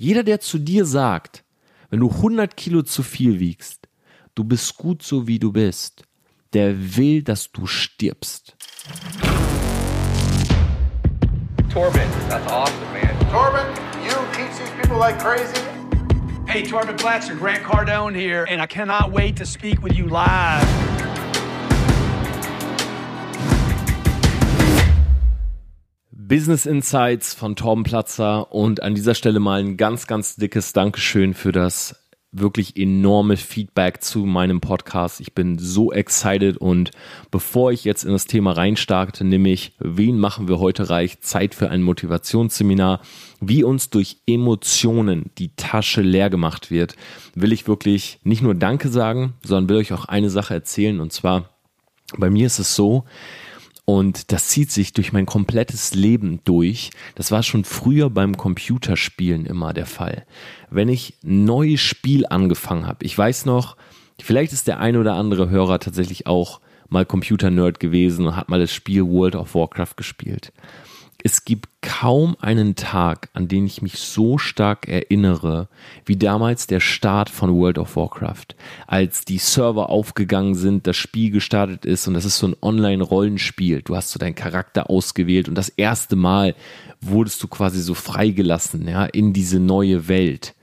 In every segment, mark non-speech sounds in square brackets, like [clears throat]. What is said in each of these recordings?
Jeder, der zu dir sagt, wenn du 100 Kilo zu viel wiegst, du bist gut so wie du bist, der will, dass du stirbst. Torben, that's awesome, man. Torben, you teach these people like crazy. Hey, Torben Blatzer, Grant Cardone here, and I cannot wait to speak with you live. Business Insights von Torben Platzer und an dieser Stelle mal ein ganz, ganz dickes Dankeschön für das wirklich enorme Feedback zu meinem Podcast. Ich bin so excited und bevor ich jetzt in das Thema reinstarte, nämlich wen machen wir heute reich? Zeit für ein Motivationsseminar, wie uns durch Emotionen die Tasche leer gemacht wird, will ich wirklich nicht nur Danke sagen, sondern will euch auch eine Sache erzählen und zwar bei mir ist es so, und das zieht sich durch mein komplettes Leben durch. Das war schon früher beim Computerspielen immer der Fall. Wenn ich ein neues Spiel angefangen habe, ich weiß noch, vielleicht ist der ein oder andere Hörer tatsächlich auch mal Computer-Nerd gewesen und hat mal das Spiel World of Warcraft gespielt es gibt kaum einen Tag, an den ich mich so stark erinnere, wie damals der Start von World of Warcraft. Als die Server aufgegangen sind, das Spiel gestartet ist und das ist so ein Online-Rollenspiel. Du hast so deinen Charakter ausgewählt und das erste Mal wurdest du quasi so freigelassen, ja, in diese neue Welt.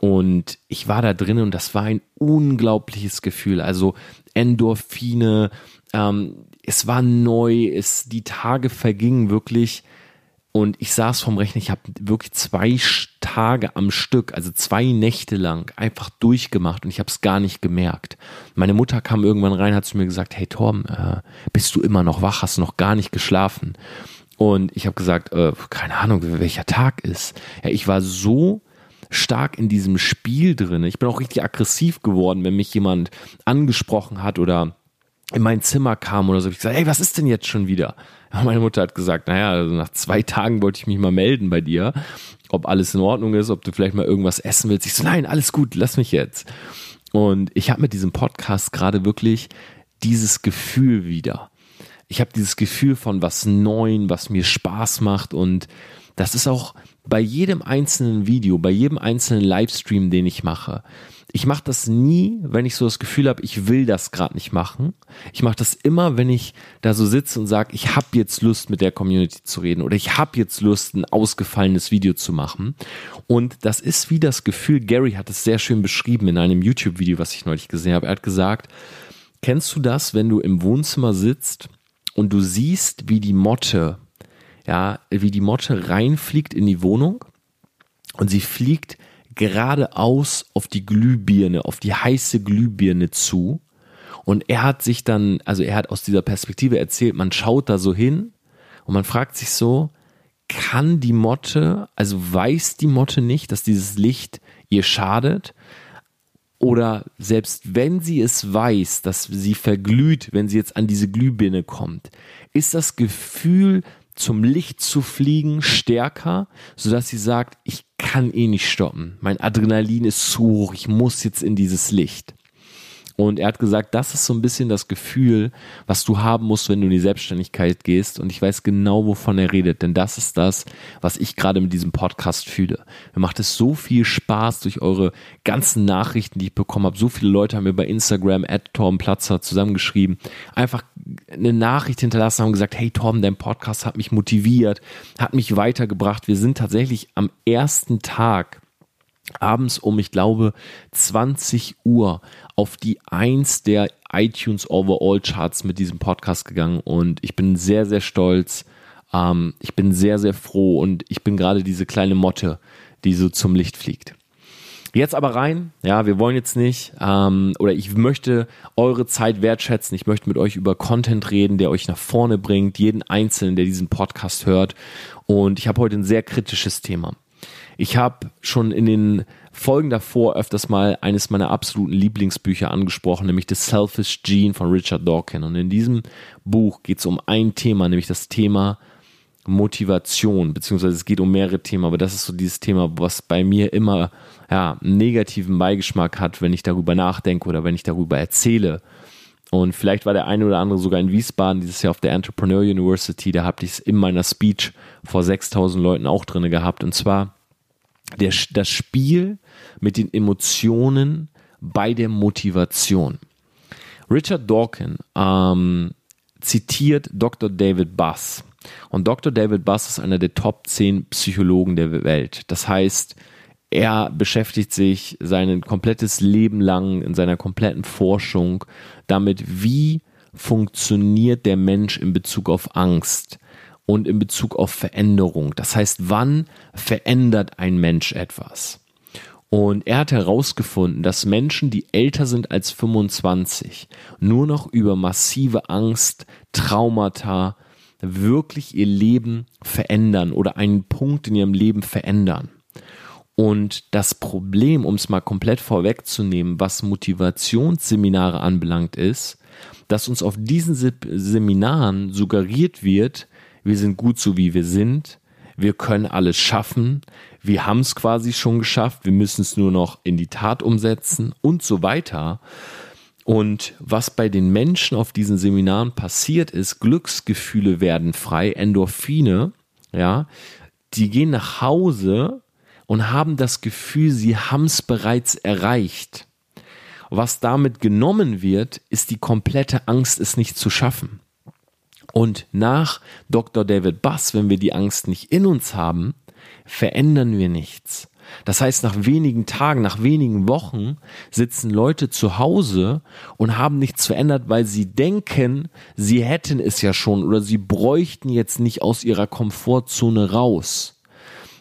Und ich war da drin und das war ein unglaubliches Gefühl. Also Endorphine, ähm, es war neu, es, die Tage vergingen wirklich und ich saß vom Rechner, ich habe wirklich zwei Tage am Stück, also zwei Nächte lang einfach durchgemacht und ich habe es gar nicht gemerkt. Meine Mutter kam irgendwann rein, hat zu mir gesagt, hey Tom, äh, bist du immer noch wach, hast noch gar nicht geschlafen? Und ich habe gesagt, äh, keine Ahnung, welcher Tag ist. Ja, ich war so stark in diesem Spiel drin. Ich bin auch richtig aggressiv geworden, wenn mich jemand angesprochen hat oder in mein Zimmer kam oder so, ich gesagt, hey, was ist denn jetzt schon wieder? Meine Mutter hat gesagt, naja, also nach zwei Tagen wollte ich mich mal melden bei dir, ob alles in Ordnung ist, ob du vielleicht mal irgendwas essen willst. Ich so, nein, alles gut, lass mich jetzt. Und ich habe mit diesem Podcast gerade wirklich dieses Gefühl wieder. Ich habe dieses Gefühl von was Neuen, was mir Spaß macht und das ist auch bei jedem einzelnen Video, bei jedem einzelnen Livestream, den ich mache ich mache das nie, wenn ich so das Gefühl habe, ich will das gerade nicht machen. Ich mache das immer, wenn ich da so sitze und sage, ich habe jetzt Lust mit der Community zu reden oder ich habe jetzt Lust, ein ausgefallenes Video zu machen. Und das ist wie das Gefühl, Gary hat es sehr schön beschrieben in einem YouTube-Video, was ich neulich gesehen habe. Er hat gesagt, kennst du das, wenn du im Wohnzimmer sitzt und du siehst, wie die Motte, ja, wie die Motte reinfliegt in die Wohnung und sie fliegt geradeaus auf die Glühbirne, auf die heiße Glühbirne zu. Und er hat sich dann, also er hat aus dieser Perspektive erzählt, man schaut da so hin und man fragt sich so, kann die Motte, also weiß die Motte nicht, dass dieses Licht ihr schadet? Oder selbst wenn sie es weiß, dass sie verglüht, wenn sie jetzt an diese Glühbirne kommt, ist das Gefühl zum Licht zu fliegen stärker, sodass sie sagt, ich kann eh nicht stoppen. Mein Adrenalin ist zu hoch, ich muss jetzt in dieses Licht. Und er hat gesagt, das ist so ein bisschen das Gefühl, was du haben musst, wenn du in die Selbstständigkeit gehst. Und ich weiß genau, wovon er redet, denn das ist das, was ich gerade mit diesem Podcast fühle. Mir macht es so viel Spaß durch eure ganzen Nachrichten, die ich bekommen habe. So viele Leute haben mir bei Instagram at Torben Platzer zusammengeschrieben, einfach eine Nachricht hinterlassen haben gesagt, hey Torben, dein Podcast hat mich motiviert, hat mich weitergebracht. Wir sind tatsächlich am ersten Tag abends um, ich glaube, 20 Uhr auf die Eins der iTunes Overall Charts mit diesem Podcast gegangen und ich bin sehr, sehr stolz. Ähm, ich bin sehr, sehr froh und ich bin gerade diese kleine Motte, die so zum Licht fliegt. Jetzt aber rein, ja, wir wollen jetzt nicht, ähm, oder ich möchte eure Zeit wertschätzen, ich möchte mit euch über Content reden, der euch nach vorne bringt, jeden Einzelnen, der diesen Podcast hört. Und ich habe heute ein sehr kritisches Thema. Ich habe schon in den Folgen davor öfters mal eines meiner absoluten Lieblingsbücher angesprochen, nämlich The Selfish Gene von Richard Dawkins. Und in diesem Buch geht es um ein Thema, nämlich das Thema Motivation, beziehungsweise es geht um mehrere Themen, aber das ist so dieses Thema, was bei mir immer ja, einen negativen Beigeschmack hat, wenn ich darüber nachdenke oder wenn ich darüber erzähle. Und vielleicht war der eine oder andere sogar in Wiesbaden dieses Jahr auf der Entrepreneur University, da habe ich es in meiner Speech vor 6000 Leuten auch drin gehabt. Und zwar Der, das Spiel mit den Emotionen bei der Motivation. Richard Dawkins ähm, zitiert Dr. David Buss. Und Dr. David Buss ist einer der Top 10 Psychologen der Welt. Das heißt, er beschäftigt sich sein komplettes Leben lang in seiner kompletten Forschung damit, wie funktioniert der Mensch in Bezug auf Angst und in Bezug auf Veränderung. Das heißt, wann verändert ein Mensch etwas? Und er hat herausgefunden, dass Menschen, die älter sind als 25, nur noch über massive Angst, Traumata, wirklich ihr Leben verändern oder einen Punkt in ihrem Leben verändern. Und das Problem, um es mal komplett vorwegzunehmen, was Motivationsseminare anbelangt, ist, dass uns auf diesen Seminaren suggeriert wird, wir sind gut so wie wir sind, wir können alles schaffen, wir haben es quasi schon geschafft, wir müssen es nur noch in die Tat umsetzen und so weiter. Und was bei den Menschen auf diesen Seminaren passiert ist, Glücksgefühle werden frei, Endorphine, ja, die gehen nach Hause und haben das Gefühl, sie haben es bereits erreicht. Was damit genommen wird, ist die komplette Angst, es nicht zu schaffen. Und nach Dr. David Buss, wenn wir die Angst nicht in uns haben, verändern wir nichts. Das heißt, nach wenigen Tagen, nach wenigen Wochen sitzen Leute zu Hause und haben nichts verändert, weil sie denken, sie hätten es ja schon oder sie bräuchten jetzt nicht aus ihrer Komfortzone raus.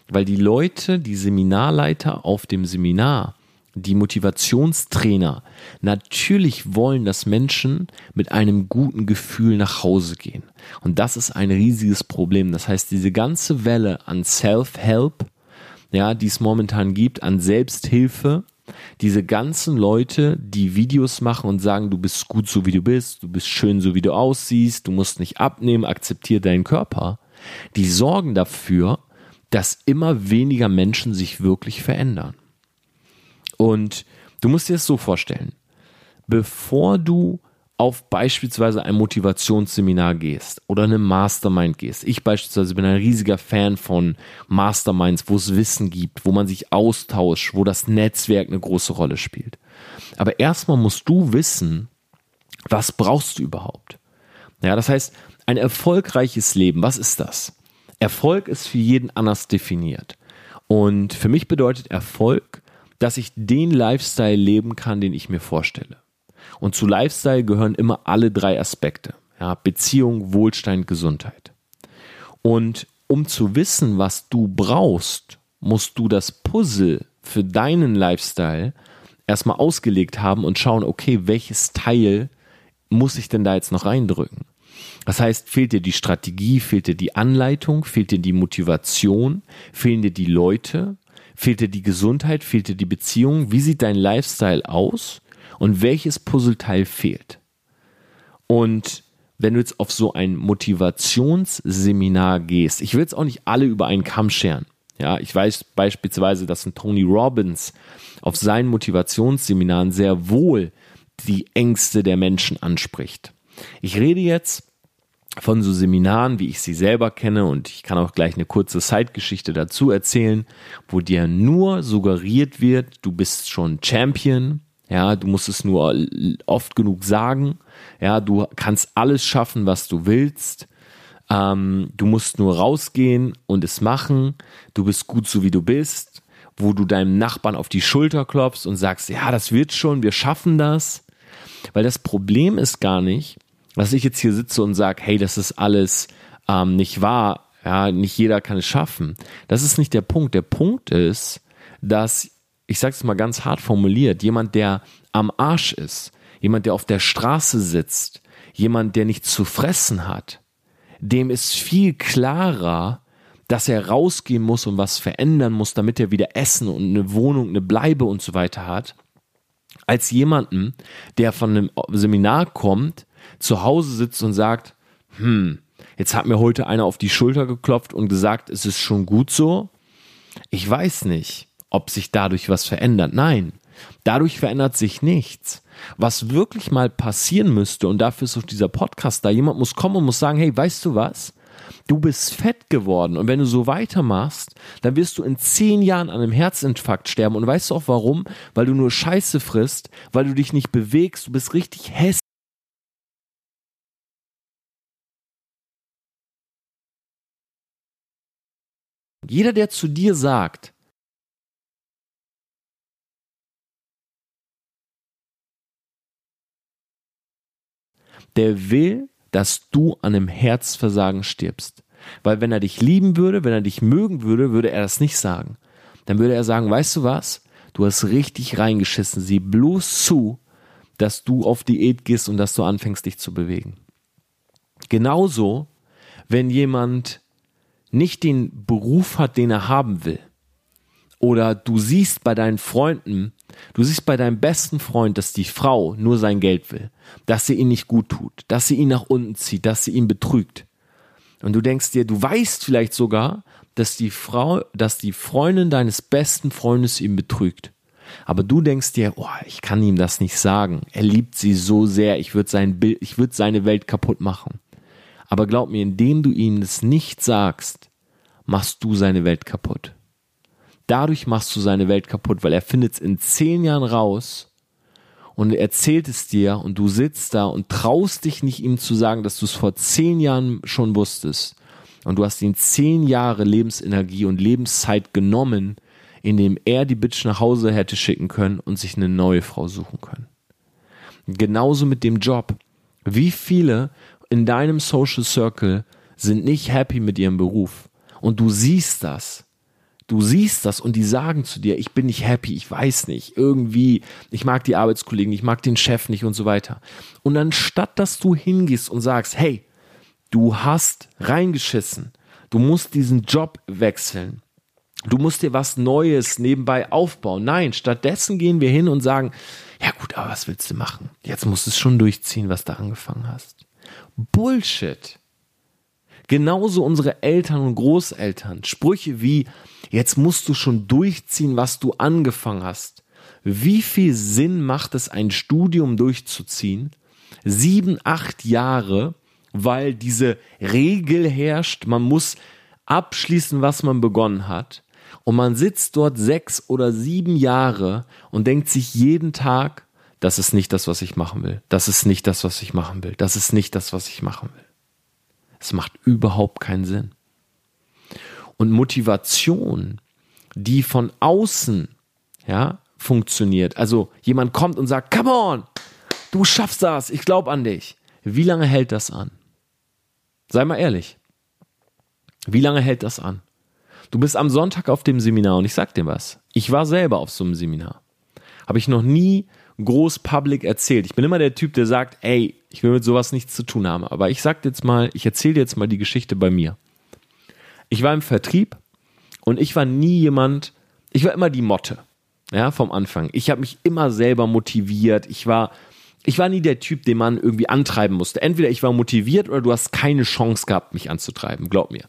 Weil die Leute, die Seminarleiter auf dem Seminar, die Motivationstrainer natürlich wollen, dass Menschen mit einem guten Gefühl nach Hause gehen. Und das ist ein riesiges Problem. Das heißt, diese ganze Welle an Self-Help, ja, die es momentan gibt, an Selbsthilfe, diese ganzen Leute, die Videos machen und sagen, du bist gut so wie du bist, du bist schön so wie du aussiehst, du musst nicht abnehmen, akzeptiere deinen Körper, die sorgen dafür, dass immer weniger Menschen sich wirklich verändern. Und du musst dir das so vorstellen, bevor du auf beispielsweise ein Motivationsseminar gehst oder eine Mastermind gehst. Ich beispielsweise bin ein riesiger Fan von Masterminds, wo es Wissen gibt, wo man sich austauscht, wo das Netzwerk eine große Rolle spielt. Aber erstmal musst du wissen, was brauchst du überhaupt? Ja, das heißt, ein erfolgreiches Leben, was ist das? Erfolg ist für jeden anders definiert. Und für mich bedeutet Erfolg, dass ich den Lifestyle leben kann, den ich mir vorstelle. Und zu Lifestyle gehören immer alle drei Aspekte. Ja, Beziehung, Wohlstand, Gesundheit. Und um zu wissen, was du brauchst, musst du das Puzzle für deinen Lifestyle erstmal ausgelegt haben und schauen, okay, welches Teil muss ich denn da jetzt noch reindrücken? Das heißt, fehlt dir die Strategie, fehlt dir die Anleitung, fehlt dir die Motivation, fehlen dir die Leute, fehlt dir die Gesundheit, fehlt dir die Beziehung, wie sieht dein Lifestyle aus und welches Puzzleteil fehlt? Und wenn du jetzt auf so ein Motivationsseminar gehst, ich will jetzt auch nicht alle über einen Kamm scheren. Ja, ich weiß beispielsweise, dass ein Tony Robbins auf seinen Motivationsseminaren sehr wohl die Ängste der Menschen anspricht. Ich rede jetzt von so Seminaren, wie ich sie selber kenne, und ich kann auch gleich eine kurze Zeitgeschichte dazu erzählen, wo dir nur suggeriert wird, du bist schon Champion, ja, du musst es nur oft genug sagen, ja, du kannst alles schaffen, was du willst, ähm, du musst nur rausgehen und es machen, du bist gut so wie du bist, wo du deinem Nachbarn auf die Schulter klopfst und sagst, ja, das wird schon, wir schaffen das, weil das Problem ist gar nicht, dass ich jetzt hier sitze und sage, hey, das ist alles ähm, nicht wahr, ja, nicht jeder kann es schaffen. Das ist nicht der Punkt. Der Punkt ist, dass, ich sage es mal ganz hart formuliert, jemand, der am Arsch ist, jemand, der auf der Straße sitzt, jemand, der nichts zu fressen hat, dem ist viel klarer, dass er rausgehen muss und was verändern muss, damit er wieder Essen und eine Wohnung, eine Bleibe und so weiter hat, als jemanden, der von einem Seminar kommt, zu Hause sitzt und sagt, hm, jetzt hat mir heute einer auf die Schulter geklopft und gesagt, es ist schon gut so. Ich weiß nicht, ob sich dadurch was verändert. Nein, dadurch verändert sich nichts. Was wirklich mal passieren müsste, und dafür ist auch dieser Podcast da, jemand muss kommen und muss sagen, hey, weißt du was? Du bist fett geworden und wenn du so weitermachst, dann wirst du in zehn Jahren an einem Herzinfarkt sterben. Und weißt du auch warum? Weil du nur Scheiße frisst, weil du dich nicht bewegst, du bist richtig hässlich. Jeder, der zu dir sagt, der will, dass du an einem Herzversagen stirbst. Weil wenn er dich lieben würde, wenn er dich mögen würde, würde er das nicht sagen. Dann würde er sagen, weißt du was? Du hast richtig reingeschissen. Sieh bloß zu, dass du auf Diät gehst und dass du anfängst, dich zu bewegen. Genauso, wenn jemand nicht den Beruf hat, den er haben will. Oder du siehst bei deinen Freunden, du siehst bei deinem besten Freund, dass die Frau nur sein Geld will, dass sie ihn nicht gut tut, dass sie ihn nach unten zieht, dass sie ihn betrügt. Und du denkst dir, du weißt vielleicht sogar, dass die Frau, dass die Freundin deines besten Freundes ihn betrügt. Aber du denkst dir, oh, ich kann ihm das nicht sagen. Er liebt sie so sehr, ich würde sein Bild, ich würde seine Welt kaputt machen. Aber glaub mir, indem du ihm das nicht sagst, machst du seine Welt kaputt. Dadurch machst du seine Welt kaputt, weil er findet es in zehn Jahren raus und erzählt es dir und du sitzt da und traust dich nicht ihm zu sagen, dass du es vor zehn Jahren schon wusstest. Und du hast ihn zehn Jahre Lebensenergie und Lebenszeit genommen, indem er die Bitch nach Hause hätte schicken können und sich eine neue Frau suchen können. Genauso mit dem Job. Wie viele in deinem Social Circle sind nicht happy mit ihrem Beruf. Und du siehst das. Du siehst das und die sagen zu dir, ich bin nicht happy, ich weiß nicht, irgendwie, ich mag die Arbeitskollegen, ich mag den Chef nicht und so weiter. Und anstatt dass du hingehst und sagst, hey, du hast reingeschissen, du musst diesen Job wechseln, du musst dir was Neues nebenbei aufbauen. Nein, stattdessen gehen wir hin und sagen, ja gut, aber was willst du machen? Jetzt musst du es schon durchziehen, was du angefangen hast. Bullshit. Genauso unsere Eltern und Großeltern. Sprüche wie, jetzt musst du schon durchziehen, was du angefangen hast. Wie viel Sinn macht es, ein Studium durchzuziehen? Sieben, acht Jahre, weil diese Regel herrscht, man muss abschließen, was man begonnen hat. Und man sitzt dort sechs oder sieben Jahre und denkt sich jeden Tag, das ist nicht das, was ich machen will. Das ist nicht das, was ich machen will. Das ist nicht das, was ich machen will. Es macht überhaupt keinen Sinn. Und Motivation, die von außen, ja, funktioniert. Also jemand kommt und sagt, come on, du schaffst das, ich glaube an dich. Wie lange hält das an? Sei mal ehrlich. Wie lange hält das an? Du bist am Sonntag auf dem Seminar und ich sag dir was. Ich war selber auf so einem Seminar. Habe ich noch nie groß public erzählt. Ich bin immer der Typ, der sagt, ey, ich will mit sowas nichts zu tun haben. Aber ich sag jetzt mal, ich erzähle jetzt mal die Geschichte bei mir. Ich war im Vertrieb und ich war nie jemand, ich war immer die Motte, ja, vom Anfang. Ich habe mich immer selber motiviert. Ich war, ich war nie der Typ, den man irgendwie antreiben musste. Entweder ich war motiviert oder du hast keine Chance gehabt, mich anzutreiben. Glaub mir.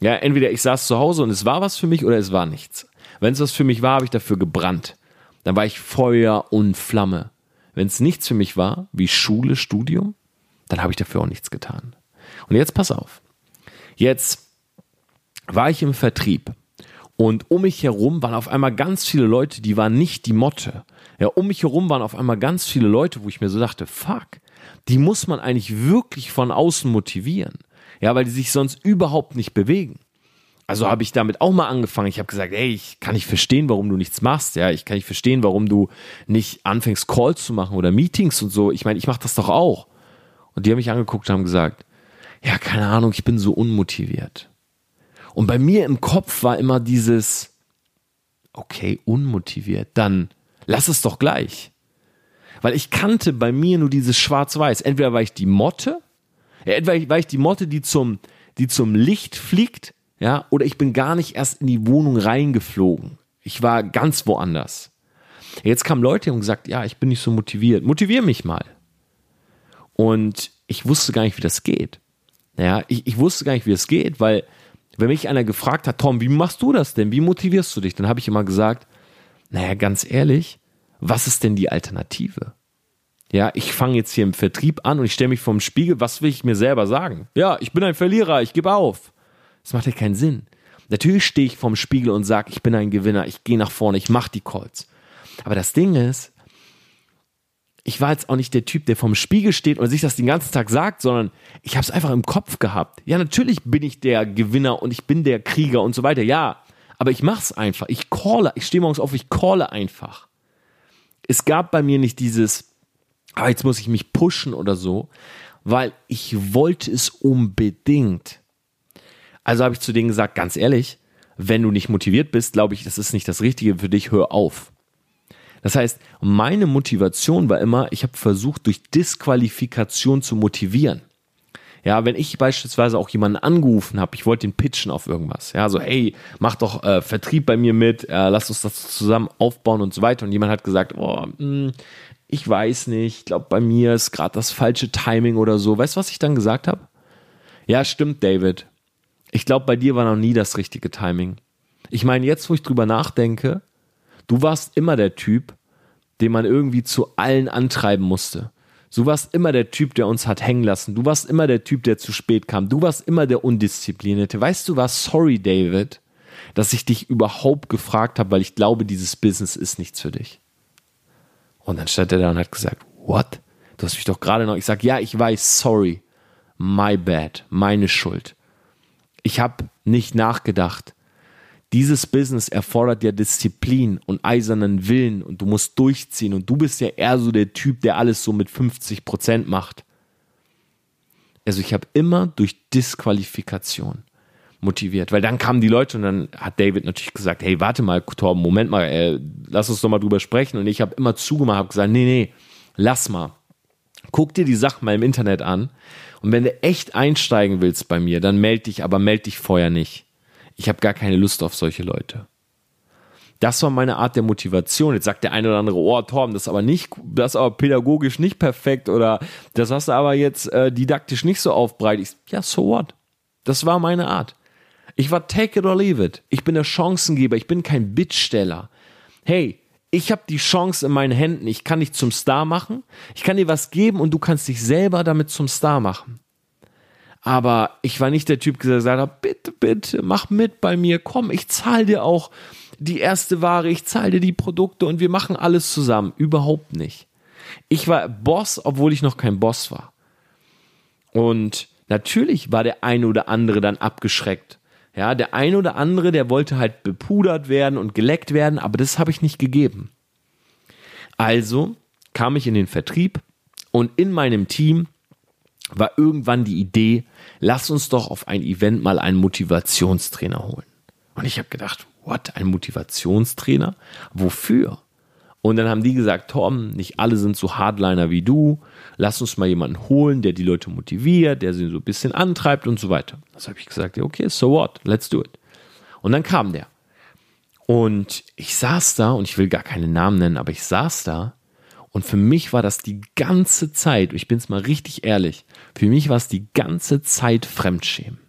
Ja, entweder ich saß zu Hause und es war was für mich oder es war nichts. Wenn es was für mich war, habe ich dafür gebrannt. Dann war ich Feuer und Flamme. Wenn es nichts für mich war, wie Schule, Studium, dann habe ich dafür auch nichts getan. Und jetzt pass auf. Jetzt war ich im Vertrieb und um mich herum waren auf einmal ganz viele Leute, die waren nicht die Motte. Ja, um mich herum waren auf einmal ganz viele Leute, wo ich mir so dachte, fuck, die muss man eigentlich wirklich von außen motivieren. Ja, weil die sich sonst überhaupt nicht bewegen. Also habe ich damit auch mal angefangen. Ich habe gesagt, ey, ich kann nicht verstehen, warum du nichts machst. Ja, ich kann nicht verstehen, warum du nicht anfängst, Calls zu machen oder Meetings und so. Ich meine, ich mache das doch auch. Und die haben mich angeguckt und haben gesagt, ja, keine Ahnung, ich bin so unmotiviert. Und bei mir im Kopf war immer dieses, okay, unmotiviert, dann lass es doch gleich. Weil ich kannte bei mir nur dieses Schwarz-Weiß. Entweder war ich die Motte, entweder war ich die Motte, die zum, die zum Licht fliegt, ja, oder ich bin gar nicht erst in die Wohnung reingeflogen. Ich war ganz woanders. Jetzt kamen Leute und gesagt, ja, ich bin nicht so motiviert. Motivier mich mal. Und ich wusste gar nicht, wie das geht. Ja, ich, ich wusste gar nicht, wie es geht, weil wenn mich einer gefragt hat, Tom, wie machst du das denn? Wie motivierst du dich? Dann habe ich immer gesagt, naja, ganz ehrlich, was ist denn die Alternative? Ja, ich fange jetzt hier im Vertrieb an und ich stelle mich vorm Spiegel, was will ich mir selber sagen? Ja, ich bin ein Verlierer, ich gebe auf. Das macht ja keinen Sinn. Natürlich stehe ich vorm Spiegel und sage, ich bin ein Gewinner, ich gehe nach vorne, ich mache die Calls. Aber das Ding ist, ich war jetzt auch nicht der Typ, der vorm Spiegel steht und sich das den ganzen Tag sagt, sondern ich habe es einfach im Kopf gehabt. Ja, natürlich bin ich der Gewinner und ich bin der Krieger und so weiter. Ja, aber ich mache es einfach. Ich calle, ich stehe morgens auf, ich calle einfach. Es gab bei mir nicht dieses, aber jetzt muss ich mich pushen oder so, weil ich wollte es unbedingt. Also habe ich zu denen gesagt, ganz ehrlich, wenn du nicht motiviert bist, glaube ich, das ist nicht das Richtige für dich, hör auf. Das heißt, meine Motivation war immer, ich habe versucht, durch Disqualifikation zu motivieren. Ja, wenn ich beispielsweise auch jemanden angerufen habe, ich wollte den pitchen auf irgendwas. Ja, so, hey, mach doch äh, Vertrieb bei mir mit, äh, lass uns das zusammen aufbauen und so weiter. Und jemand hat gesagt, oh, mh, hm, ich weiß nicht, ich glaube, bei mir ist gerade das falsche Timing oder so. Weißt du, was ich dann gesagt habe? Ja, stimmt, David. Ich glaube, bei dir war noch nie das richtige Timing. Ich meine, jetzt, wo ich drüber nachdenke, du warst immer der Typ, den man irgendwie zu allen antreiben musste. Du warst immer der Typ, der uns hat hängen lassen. Du warst immer der Typ, der zu spät kam. Du warst immer der Undisziplinierte. Weißt du was? Sorry, David, dass ich dich überhaupt gefragt habe, weil ich glaube, dieses Business ist nichts für dich. Und dann stand er da und hat gesagt, what? Du hast mich doch gerade noch. Ich sag, ja, ich weiß, sorry. My bad. Meine Schuld. Ich habe nicht nachgedacht. Dieses Business erfordert ja Disziplin und eisernen Willen und du musst durchziehen und du bist ja eher so der Typ, der alles so mit 50 Prozent macht. Also ich habe immer durch Disqualifikation motiviert, weil dann kamen die Leute und dann hat David natürlich gesagt, hey, warte mal, Torben, Moment mal, äh, lass uns doch mal drüber sprechen und ich habe immer zugemacht, habe gesagt, nee, nee, lass mal. Guck dir die Sachen mal im Internet an und wenn du echt einsteigen willst bei mir, dann melde dich, aber melde dich vorher nicht. Ich habe gar keine Lust auf solche Leute. Das war meine Art der Motivation. Jetzt sagt der eine oder andere, oh Torben, das ist aber nicht, das ist aber pädagogisch nicht perfekt oder das hast du aber jetzt äh, didaktisch nicht so aufbereitet. Ja, so what? Das war meine Art. Ich war take it or leave it. Ich bin der Chancengeber, ich bin kein Bittsteller. Hey, ich habe die Chance in meinen Händen. Ich kann dich zum Star machen. Ich kann dir was geben und du kannst dich selber damit zum Star machen. Aber ich war nicht der Typ, der gesagt hat, bitte, bitte, mach mit bei mir, komm, ich zahle dir auch die erste Ware, ich zahle dir die Produkte und wir machen alles zusammen. Überhaupt nicht. Ich war Boss, obwohl ich noch kein Boss war. Und natürlich war der eine oder andere dann abgeschreckt. Ja, der eine oder andere, der wollte halt bepudert werden und geleckt werden, aber das habe ich nicht gegeben. Also kam ich in den Vertrieb und in meinem Team war irgendwann die Idee, lass uns doch auf ein Event mal einen Motivationstrainer holen. Und ich habe gedacht, what, ein Motivationstrainer? Wofür? Und dann haben die gesagt, Tom, nicht alle sind so Hardliner wie du. Lass uns mal jemanden holen, der die Leute motiviert, der sie so ein bisschen antreibt und so weiter. Das habe ich gesagt, okay, so what, let's do it. Und dann kam der. Und ich saß da, und ich will gar keine Namen nennen, aber ich saß da. Und für mich war das die ganze Zeit, ich bin es mal richtig ehrlich, für mich war es die ganze Zeit Fremdschämen.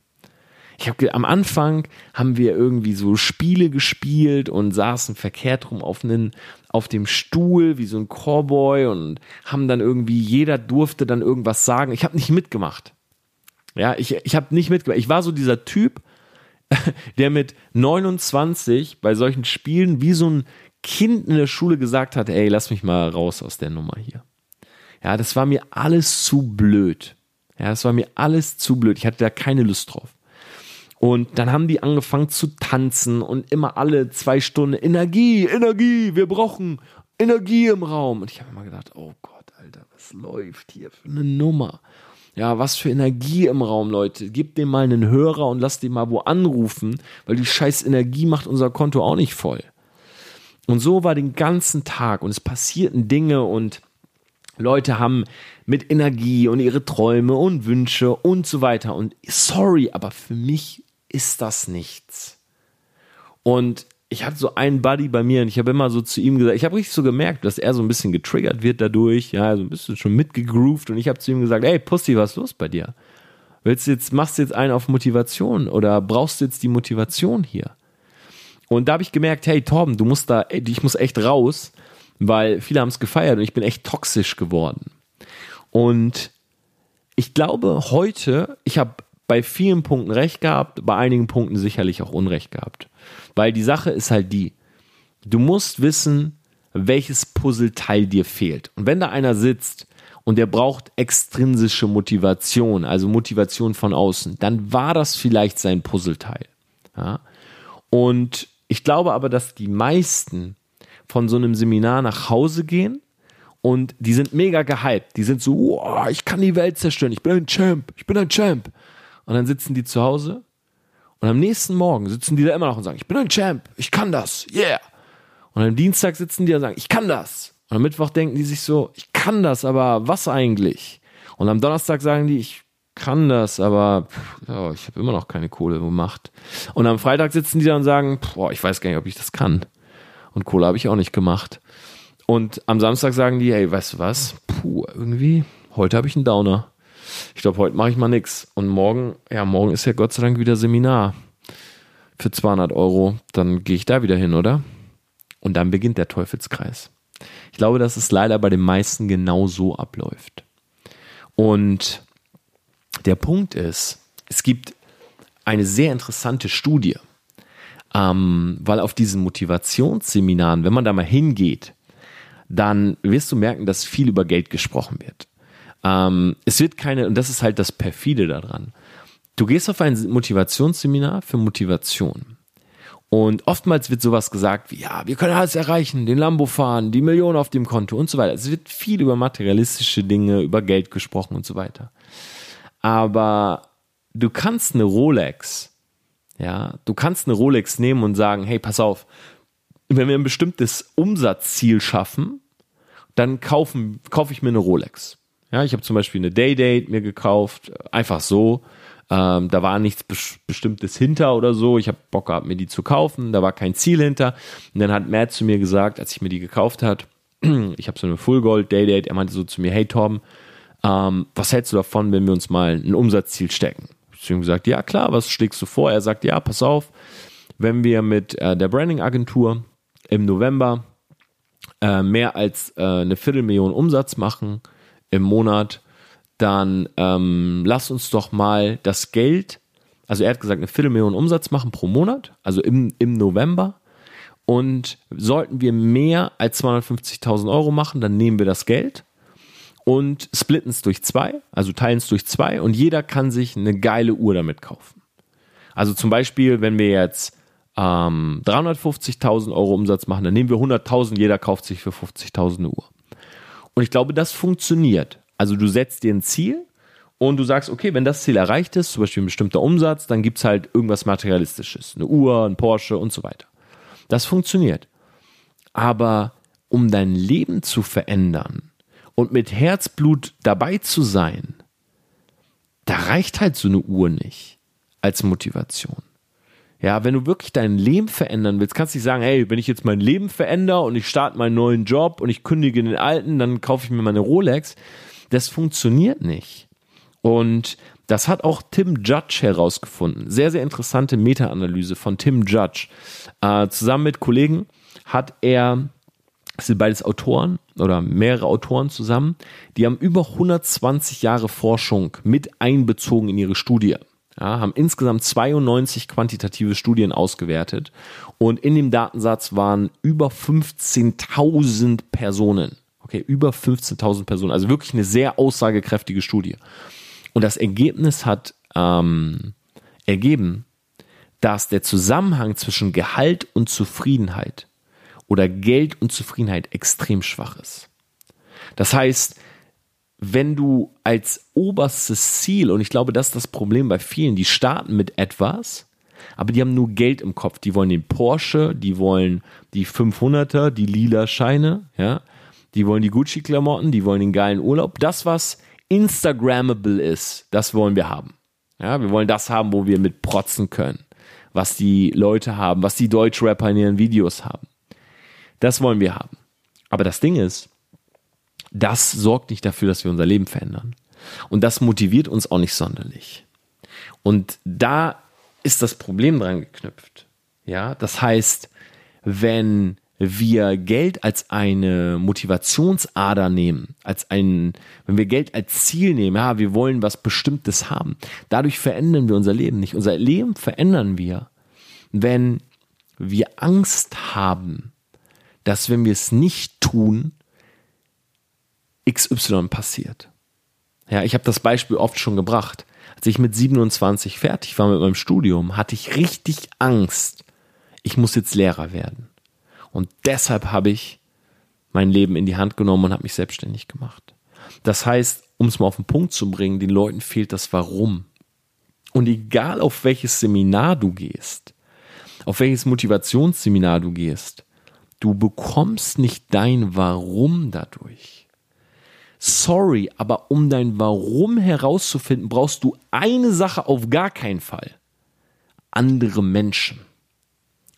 Ich habe am Anfang haben wir irgendwie so Spiele gespielt und saßen verkehrt rum auf, einen, auf dem Stuhl wie so ein Cowboy und haben dann irgendwie jeder durfte dann irgendwas sagen. Ich habe nicht mitgemacht. Ja, ich ich habe nicht mitgemacht. Ich war so dieser Typ, [laughs] der mit 29 bei solchen Spielen wie so ein Kind in der Schule gesagt hat, ey, lass mich mal raus aus der Nummer hier. Ja, das war mir alles zu blöd. Ja, das war mir alles zu blöd. Ich hatte da keine Lust drauf. Und dann haben die angefangen zu tanzen und immer alle zwei Stunden Energie, Energie, wir brauchen Energie im Raum. Und ich habe immer gedacht, oh Gott, Alter, was läuft hier für eine Nummer? Ja, was für Energie im Raum, Leute. Gebt dem mal einen Hörer und lasst den mal wo anrufen, weil die scheiß Energie macht unser Konto auch nicht voll. Und so war den ganzen Tag und es passierten Dinge und Leute haben mit Energie und ihre Träume und Wünsche und so weiter. Und sorry, aber für mich ist das nichts. Und ich hatte so einen Buddy bei mir und ich habe immer so zu ihm gesagt, ich habe richtig so gemerkt, dass er so ein bisschen getriggert wird dadurch, ja, so ein bisschen schon mitgegroovt und ich habe zu ihm gesagt, ey Pussy, was ist los bei dir? Willst jetzt, machst du jetzt einen auf Motivation oder brauchst du jetzt die Motivation hier? Und da habe ich gemerkt, hey Torben, du musst da, ich muss echt raus, weil viele haben es gefeiert und ich bin echt toxisch geworden. Und ich glaube heute, ich habe bei vielen Punkten recht gehabt, bei einigen Punkten sicherlich auch Unrecht gehabt. Weil die Sache ist halt die, du musst wissen, welches Puzzleteil dir fehlt. Und wenn da einer sitzt und der braucht extrinsische Motivation, also Motivation von außen, dann war das vielleicht sein Puzzleteil. Ja? Und ich glaube aber, dass die meisten von so einem Seminar nach Hause gehen und die sind mega gehypt. Die sind so, wow, ich kann die Welt zerstören, ich bin ein Champ, ich bin ein Champ. Und dann sitzen die zu Hause und am nächsten Morgen sitzen die da immer noch und sagen, ich bin ein Champ, ich kann das, yeah. Und am Dienstag sitzen die und sagen, ich kann das. Und am Mittwoch denken die sich so, ich kann das, aber was eigentlich? Und am Donnerstag sagen die, ich kann das, aber oh, ich habe immer noch keine Kohle gemacht. Und am Freitag sitzen die da und sagen, boah, ich weiß gar nicht, ob ich das kann. Und Kohle habe ich auch nicht gemacht. Und am Samstag sagen die, ey, weißt du was? Puh, irgendwie, heute habe ich einen Downer. Ich glaube, heute mache ich mal nix. Und morgen, ja, morgen ist ja Gott sei Dank wieder Seminar für 200 Euro. Dann gehe ich da wieder hin, oder? Und dann beginnt der Teufelskreis. Ich glaube, dass es leider bei den meisten genau so abläuft. Und der Punkt ist, es gibt eine sehr interessante Studie, ähm, weil auf diesen Motivationsseminaren, wenn man da mal hingeht, dann wirst du merken, dass viel über Geld gesprochen wird. Ähm, es wird keine, und das ist halt das Perfide daran. Du gehst auf ein Motivationsseminar für Motivation. Und oftmals wird sowas gesagt wie, ja, wir können alles erreichen, den Lambo fahren, die Millionen auf dem Konto und so weiter. Es wird viel über materialistische Dinge, über Geld gesprochen und so weiter. Aber du kannst eine Rolex, ja, du kannst eine Rolex nehmen und sagen, hey, pass auf, wenn wir ein bestimmtes Umsatzziel schaffen, dann kaufen, kaufe ich mir eine Rolex. Ja, ich habe zum Beispiel eine Day-Date mir gekauft, einfach so. Ähm, da war nichts Bestimmtes hinter oder so. Ich habe Bock gehabt, mir die zu kaufen. Da war kein Ziel hinter. Und dann hat Matt zu mir gesagt, als ich mir die gekauft hat, [clears throat] ich habe so eine Full Gold Day-Date. Er meinte so zu mir, hey Tom, ähm, was hältst du davon, wenn wir uns mal ein Umsatzziel stecken? Ich habe gesagt, ja klar, was schlägst du vor? Er sagt, ja, pass auf, wenn wir mit äh, der Branding-Agentur im November äh, mehr als äh, eine Viertelmillion Umsatz machen im Monat, dann ähm, lass uns doch mal das Geld, also er hat gesagt, eine Viertelmillion Umsatz machen pro Monat, also im, im November. Und sollten wir mehr als 250.000 Euro machen, dann nehmen wir das Geld und splitten es durch zwei, also teilen es durch zwei und jeder kann sich eine geile Uhr damit kaufen. Also zum Beispiel, wenn wir jetzt ähm, 350.000 Euro Umsatz machen, dann nehmen wir 100.000, jeder kauft sich für 50.000 eine Uhr. Und ich glaube, das funktioniert. Also du setzt dir ein Ziel und du sagst, okay, wenn das Ziel erreicht ist, zum Beispiel ein bestimmter Umsatz, dann gibt es halt irgendwas Materialistisches, eine Uhr, ein Porsche und so weiter. Das funktioniert. Aber um dein Leben zu verändern, und mit Herzblut dabei zu sein, da reicht halt so eine Uhr nicht als Motivation. Ja, wenn du wirklich dein Leben verändern willst, kannst du nicht sagen, hey, wenn ich jetzt mein Leben verändere und ich starte meinen neuen Job und ich kündige den alten, dann kaufe ich mir meine Rolex. Das funktioniert nicht. Und das hat auch Tim Judge herausgefunden. Sehr, sehr interessante Meta-Analyse von Tim Judge. Äh, zusammen mit Kollegen hat er das sind beides Autoren oder mehrere Autoren zusammen, die haben über 120 Jahre Forschung mit einbezogen in ihre Studie. Ja, haben insgesamt 92 quantitative Studien ausgewertet und in dem Datensatz waren über 15.000 Personen. Okay, über 15.000 Personen, also wirklich eine sehr aussagekräftige Studie. Und das Ergebnis hat ähm, ergeben, dass der Zusammenhang zwischen Gehalt und Zufriedenheit oder Geld und Zufriedenheit extrem schwach ist. Das heißt, wenn du als oberstes Ziel, und ich glaube, das ist das Problem bei vielen, die starten mit etwas, aber die haben nur Geld im Kopf. Die wollen den Porsche, die wollen die 500er, die lila Scheine, ja, die wollen die Gucci-Klamotten, die wollen den geilen Urlaub. Das, was Instagrammable ist, das wollen wir haben. Ja, wir wollen das haben, wo wir mit protzen können. Was die Leute haben, was die Deutschrapper in ihren Videos haben. Das wollen wir haben. Aber das Ding ist, das sorgt nicht dafür, dass wir unser Leben verändern. Und das motiviert uns auch nicht sonderlich. Und da ist das Problem dran geknüpft. Ja, das heißt, wenn wir Geld als eine Motivationsader nehmen, als ein, wenn wir Geld als Ziel nehmen, ja, wir wollen was Bestimmtes haben, dadurch verändern wir unser Leben nicht. Unser Leben verändern wir, wenn wir Angst haben, dass wenn wir es nicht tun, XY passiert. Ja, ich habe das Beispiel oft schon gebracht. Als ich mit 27 fertig war mit meinem Studium, hatte ich richtig Angst, ich muss jetzt Lehrer werden. Und deshalb habe ich mein Leben in die Hand genommen und habe mich selbstständig gemacht. Das heißt, um es mal auf den Punkt zu bringen, den Leuten fehlt das Warum. Und egal auf welches Seminar du gehst, auf welches Motivationsseminar du gehst, du bekommst nicht dein Warum dadurch. Sorry, aber um dein Warum herauszufinden, brauchst du eine Sache auf gar keinen Fall. Andere Menschen.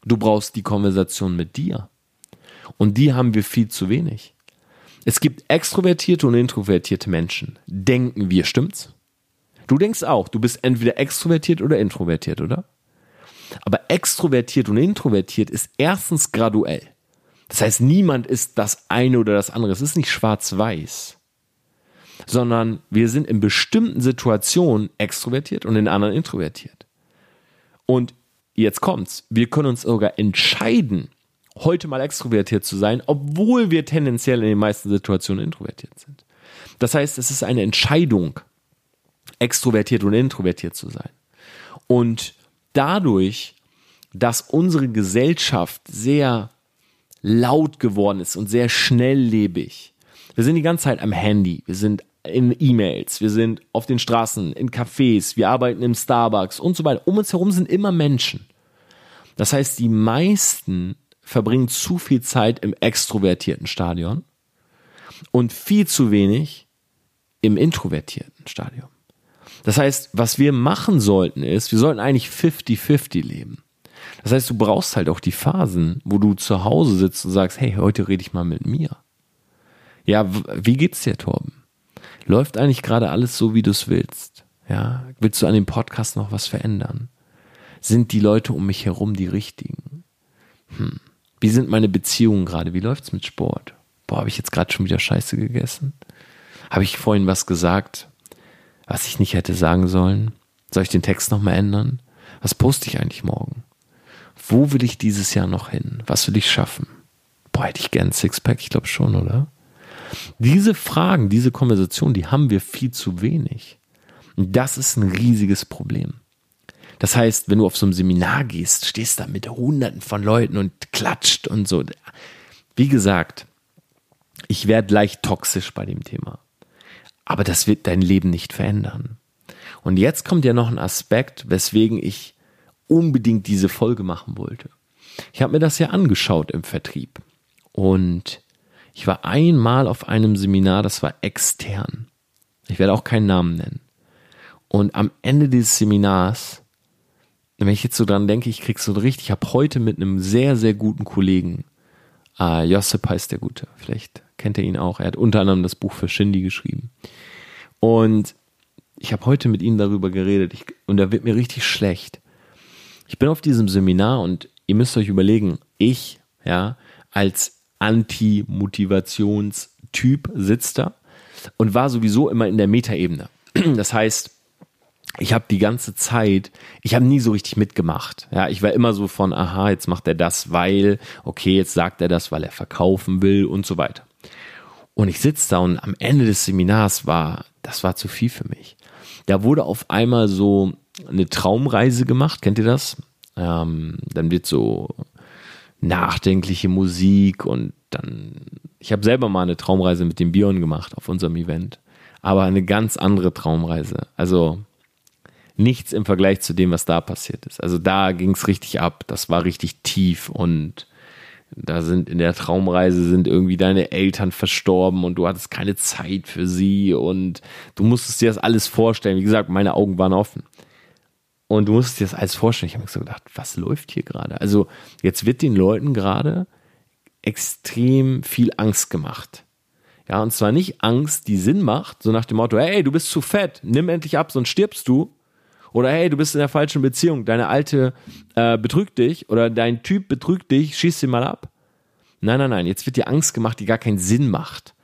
Du brauchst die Konversation mit dir. Und die haben wir viel zu wenig. Es gibt extrovertierte und introvertierte Menschen. Denken wir, stimmt's? Du denkst auch, du bist entweder extrovertiert oder introvertiert, oder? Aber extrovertiert und introvertiert ist erstens graduell. Das heißt, niemand ist das eine oder das andere. Es ist nicht schwarz-weiß. Sondern wir sind in bestimmten Situationen extrovertiert und in anderen introvertiert. Und jetzt kommt's. Wir können uns sogar entscheiden, heute mal extrovertiert zu sein, obwohl wir tendenziell in den meisten Situationen introvertiert sind. Das heißt, es ist eine Entscheidung, extrovertiert und introvertiert zu sein. Und dadurch, dass unsere Gesellschaft sehr laut geworden ist und sehr schnelllebig, wir sind die ganze Zeit am Handy, wir sind in E-Mails, wir sind auf den Straßen, in Cafés, wir arbeiten im Starbucks und so weiter. Um uns herum sind immer Menschen. Das heißt, die meisten verbringen zu viel Zeit im extrovertierten Stadion und viel zu wenig im introvertierten Stadion. Das heißt, was wir machen sollten ist, wir sollten eigentlich 50-50 leben. Das heißt, du brauchst halt auch die Phasen, wo du zu Hause sitzt und sagst, hey, heute rede ich mal mit mir. Ja, wie geht's dir, Torben? Läuft eigentlich gerade alles so, wie du es willst? Ja, willst du an dem Podcast noch was verändern? Sind die Leute um mich herum die richtigen? Hm. Wie sind meine Beziehungen gerade? Wie läuft's mit Sport? Boah, habe ich jetzt gerade schon wieder Scheiße gegessen? Habe ich vorhin was gesagt, was ich nicht hätte sagen sollen? Soll ich den Text nochmal ändern? Was poste ich eigentlich morgen? Wo will ich dieses Jahr noch hin? Was will ich schaffen? Boah, hätte ich gern Sixpack? Ich glaube schon, oder? Diese Fragen, diese Konversation, die haben wir viel zu wenig. Und das ist ein riesiges Problem. Das heißt, wenn du auf so ein Seminar gehst, stehst da mit hunderten von Leuten und klatscht und so. Wie gesagt, ich werde leicht toxisch bei dem Thema. Aber das wird dein Leben nicht verändern. Und jetzt kommt ja noch ein Aspekt, weswegen ich unbedingt diese Folge machen wollte. Ich habe mir das ja angeschaut im Vertrieb. Und ich war einmal auf einem Seminar, das war extern. Ich werde auch keinen Namen nennen. Und am Ende dieses Seminars wenn ich jetzt so dran denke, ich krieg so richtig, ich habe heute mit einem sehr, sehr guten Kollegen, äh, Josip heißt der Gute, vielleicht kennt ihr ihn auch, er hat unter anderem das Buch für Shindy geschrieben. Und ich habe heute mit ihm darüber geredet ich, und da wird mir richtig schlecht. Ich bin auf diesem Seminar und ihr müsst euch überlegen, ich, ja, als Anti-Motivationstyp sitzt da und war sowieso immer in der Metaebene. [clears throat] Das heißt, ich habe die ganze Zeit, ich habe nie so richtig mitgemacht. Ja, ich war immer so von, aha, jetzt macht er das, weil, okay, jetzt sagt er das, weil er verkaufen will und so weiter. Und ich sitze da und am Ende des Seminars war, das war zu viel für mich. Da wurde auf einmal so eine Traumreise gemacht, kennt ihr das? Ähm, dann wird so nachdenkliche Musik und dann, ich habe selber mal eine Traumreise mit dem Bion gemacht auf unserem Event, aber eine ganz andere Traumreise. Also nichts im Vergleich zu dem, was da passiert ist. Also da ging es richtig ab. Das war richtig tief und da sind in der Traumreise sind irgendwie deine Eltern verstorben und du hattest keine Zeit für sie und du musstest dir das alles vorstellen. Wie gesagt, meine Augen waren offen. Und du musstest dir das alles vorstellen. Ich habe mir so gedacht, was läuft hier gerade? Also jetzt wird den Leuten gerade extrem viel Angst gemacht. Ja, und zwar nicht Angst, die Sinn macht, so nach dem Motto, hey, du bist zu fett, nimm endlich ab, sonst stirbst du, oder hey, du bist in der falschen Beziehung, deine alte äh, betrügt dich oder dein Typ betrügt dich, schieß sie mal ab. Nein, nein, nein, jetzt wird dir Angst gemacht, die gar keinen Sinn macht.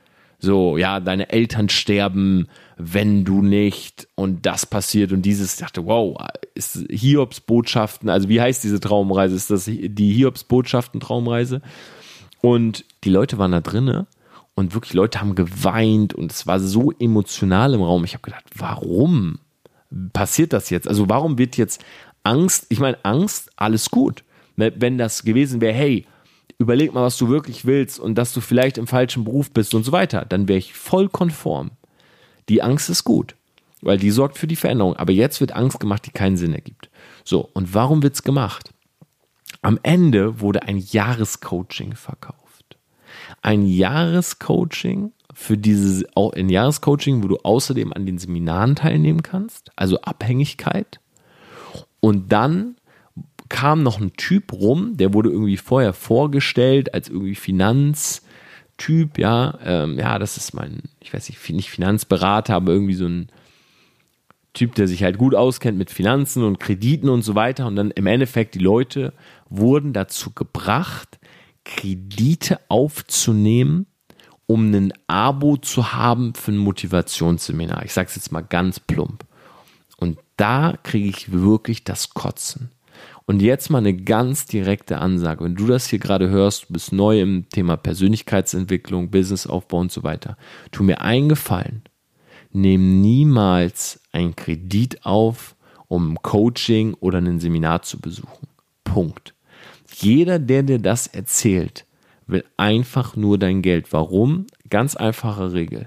So, ja, deine Eltern sterben, wenn du nicht und das passiert und dieses, ich dachte, wow, ist Hiobs Botschaften, also wie heißt diese Traumreise? Ist das die Hiobs Botschaften Traumreise? Und die Leute waren da drinnen und wirklich Leute haben geweint und es war so emotional im Raum. Ich habe gedacht, warum passiert das jetzt? Also warum wird jetzt Angst, ich meine, Angst, alles gut. Wenn das gewesen wäre, hey, überleg mal, was du wirklich willst und dass du vielleicht im falschen Beruf bist und so weiter, dann wäre ich voll konform. Die Angst ist gut, weil die sorgt für die Veränderung. Aber jetzt wird Angst gemacht, die keinen Sinn ergibt. So, und warum wird es gemacht? Am Ende wurde ein Jahrescoaching verkauft ein Jahrescoaching für dieses, ein Jahrescoaching, wo du außerdem an den Seminaren teilnehmen kannst, also Abhängigkeit. Und dann kam noch ein Typ rum, der wurde irgendwie vorher vorgestellt als irgendwie Finanztyp, ja, ähm, ja, das ist mein, ich weiß nicht, nicht Finanzberater, aber irgendwie so ein Typ, der sich halt gut auskennt mit Finanzen und Krediten und so weiter. Und dann im Endeffekt die Leute wurden dazu gebracht, Kredite aufzunehmen, um ein Abo zu haben für ein Motivationsseminar. Ich sage es jetzt mal ganz plump. Und da kriege ich wirklich das Kotzen. Und jetzt mal eine ganz direkte Ansage. Wenn du das hier gerade hörst, du bist neu im Thema Persönlichkeitsentwicklung, Businessaufbau und so weiter. Tu mir einen Gefallen. Nimm niemals einen Kredit auf, um ein Coaching oder ein Seminar zu besuchen. Punkt. Jeder, der dir das erzählt, will einfach nur dein Geld. Warum? Ganz einfache Regel.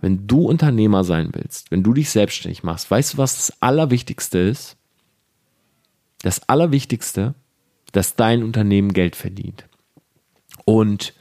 Wenn du Unternehmer sein willst, wenn du dich selbstständig machst, weißt du, was das Allerwichtigste ist? Das Allerwichtigste, dass dein Unternehmen Geld verdient. Und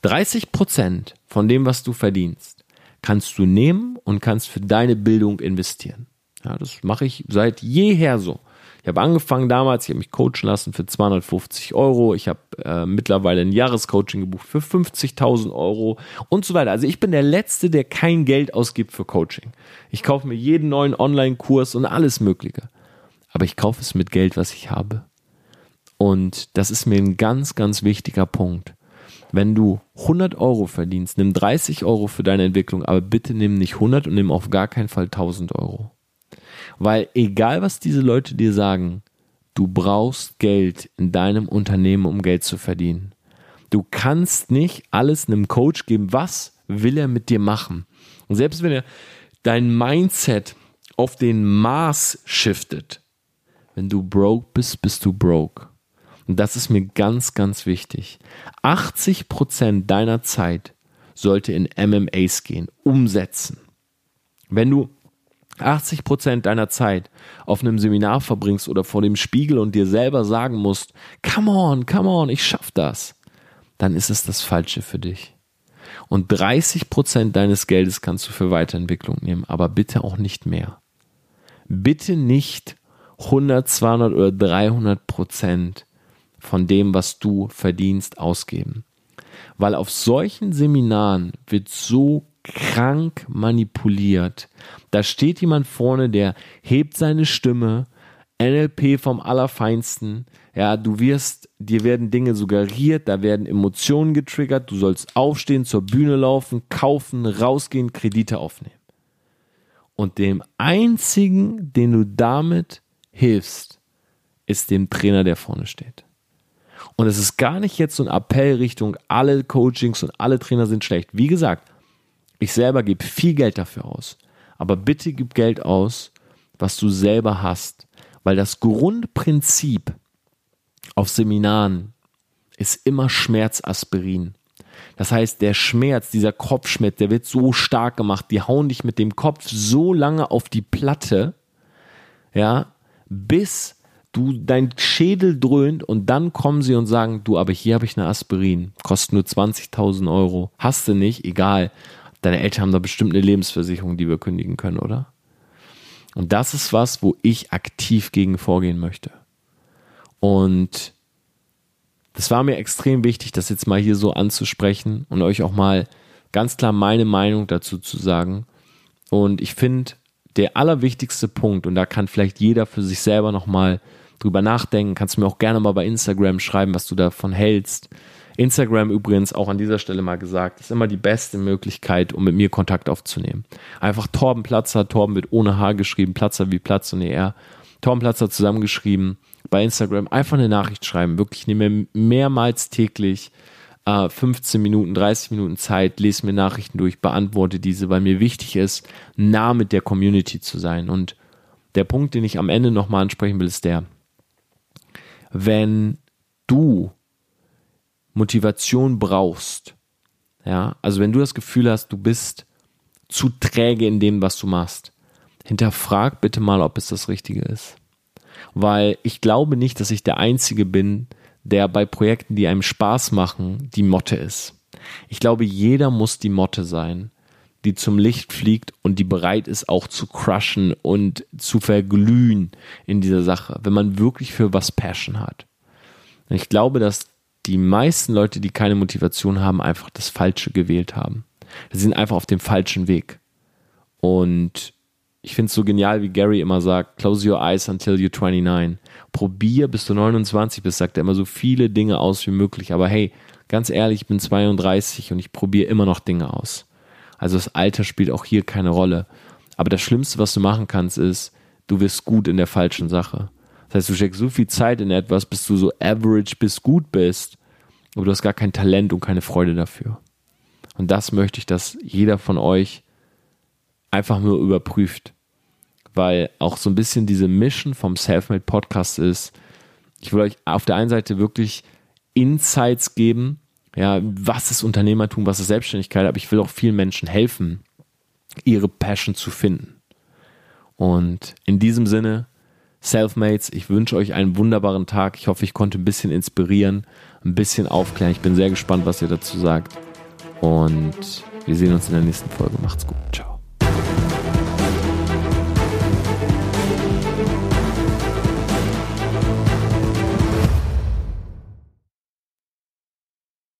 30 Prozent von dem, was du verdienst, kannst du nehmen und kannst für deine Bildung investieren. Ja, das mache ich seit jeher so. Ich habe angefangen damals, ich habe mich coachen lassen für 250 Euro. Ich habe äh, mittlerweile ein Jahrescoaching gebucht für 50.000 Euro und so weiter. Also ich bin der Letzte, der kein Geld ausgibt für Coaching. Ich kaufe mir jeden neuen Online-Kurs und alles Mögliche. Aber ich kaufe es mit Geld, was ich habe. Und das ist mir ein ganz, ganz wichtiger Punkt. Wenn du 100 Euro verdienst, nimm 30 Euro für deine Entwicklung, aber bitte nimm nicht 100 und nimm auf gar keinen Fall 1000 Euro. Weil egal, was diese Leute dir sagen, du brauchst Geld in deinem Unternehmen, um Geld zu verdienen. Du kannst nicht alles einem Coach geben. Was will er mit dir machen? Und selbst wenn er dein Mindset auf den Mars shiftet, wenn du broke bist, bist du broke. Und das ist mir ganz, ganz wichtig. 80 Prozent deiner Zeit sollte in MMAs gehen, umsetzen. Wenn du 80 Prozent deiner Zeit auf einem Seminar verbringst oder vor dem Spiegel und dir selber sagen musst, come on, come on, ich schaff das, dann ist es das Falsche für dich. Und 30 Prozent deines Geldes kannst du für Weiterentwicklung nehmen, aber bitte auch nicht mehr. Bitte nicht 100, 200 oder 300 Prozent von dem, was du verdienst, ausgeben. Weil auf solchen Seminaren wird so krank manipuliert. Da steht jemand vorne, der hebt seine Stimme, NLP vom Allerfeinsten. Ja, du wirst, dir werden Dinge suggeriert, da werden Emotionen getriggert, du sollst aufstehen, zur Bühne laufen, kaufen, rausgehen, Kredite aufnehmen. Und dem einzigen, den du damit hilfst, ist dem Trainer, der vorne steht. Und es ist gar nicht jetzt so ein Appell Richtung alle Coachings und alle Trainer sind schlecht. Wie gesagt, ich selber gebe viel Geld dafür aus. Aber bitte gib Geld aus, was du selber hast. Weil das Grundprinzip auf Seminaren ist immer Schmerzaspirin. Das heißt, der Schmerz, dieser Kopfschmerz, der wird so stark gemacht, die hauen dich mit dem Kopf so lange auf die Platte, ja, bis du dein Schädel dröhnt und dann kommen sie und sagen, du, aber hier habe ich eine Aspirin, kostet nur 20.000 Euro, hast du nicht, egal. Deine Eltern haben da bestimmt eine Lebensversicherung, die wir kündigen können, oder? Und das ist was, wo ich aktiv gegen vorgehen möchte. Und das war mir extrem wichtig, das jetzt mal hier so anzusprechen und euch auch mal ganz klar meine Meinung dazu zu sagen. Und ich finde, der allerwichtigste Punkt, und da kann vielleicht jeder für sich selber nochmal drüber nachdenken, kannst du mir auch gerne mal bei Instagram schreiben, was du davon hältst, Instagram übrigens auch an dieser Stelle mal gesagt, ist immer die beste Möglichkeit, um mit mir Kontakt aufzunehmen. Einfach Torben Platzer, Torben wird ohne H geschrieben, Platzer wie Platz und ER. Torben Platzer zusammengeschrieben bei Instagram. Einfach eine Nachricht schreiben. Wirklich, nehme mir mehrmals täglich äh, 15 Minuten, 30 Minuten Zeit, lese mir Nachrichten durch, beantworte diese, weil mir wichtig ist, nah mit der Community zu sein. Und der Punkt, den ich am Ende nochmal ansprechen will, ist der, wenn du Motivation brauchst, ja, also wenn du das Gefühl hast, du bist zu träge in dem, was du machst, hinterfrag bitte mal, ob es das Richtige ist. Weil ich glaube nicht, dass ich der Einzige bin, der bei Projekten, die einem Spaß machen, die Motte ist. Ich glaube, jeder muss die Motte sein, die zum Licht fliegt und die bereit ist, auch zu crushen und zu verglühen in dieser Sache, wenn man wirklich für was Passion hat. Ich glaube, dass die meisten Leute, die keine Motivation haben, einfach das Falsche gewählt haben. Sie sind einfach auf dem falschen Weg. Und ich finde es so genial, wie Gary immer sagt, close your eyes until you're 29. Probier, bis du 29 bist, sagt er immer so viele Dinge aus wie möglich. Aber hey, ganz ehrlich, ich bin 32 und ich probiere immer noch Dinge aus. Also das Alter spielt auch hier keine Rolle. Aber das Schlimmste, was du machen kannst, ist, du wirst gut in der falschen Sache. Das heißt, du steckst so viel Zeit in etwas, bis du so average bis gut bist, aber du hast gar kein Talent und keine Freude dafür. Und das möchte ich, dass jeder von euch einfach nur überprüft. Weil auch so ein bisschen diese Mission vom Selfmade Podcast ist, ich will euch auf der einen Seite wirklich Insights geben, ja, was ist Unternehmertum, was ist Selbstständigkeit, aber ich will auch vielen Menschen helfen, ihre Passion zu finden. Und in diesem Sinne, Selfmates, ich wünsche euch einen wunderbaren Tag. Ich hoffe, ich konnte ein bisschen inspirieren, ein bisschen aufklären. Ich bin sehr gespannt, was ihr dazu sagt. Und wir sehen uns in der nächsten Folge. Macht's gut.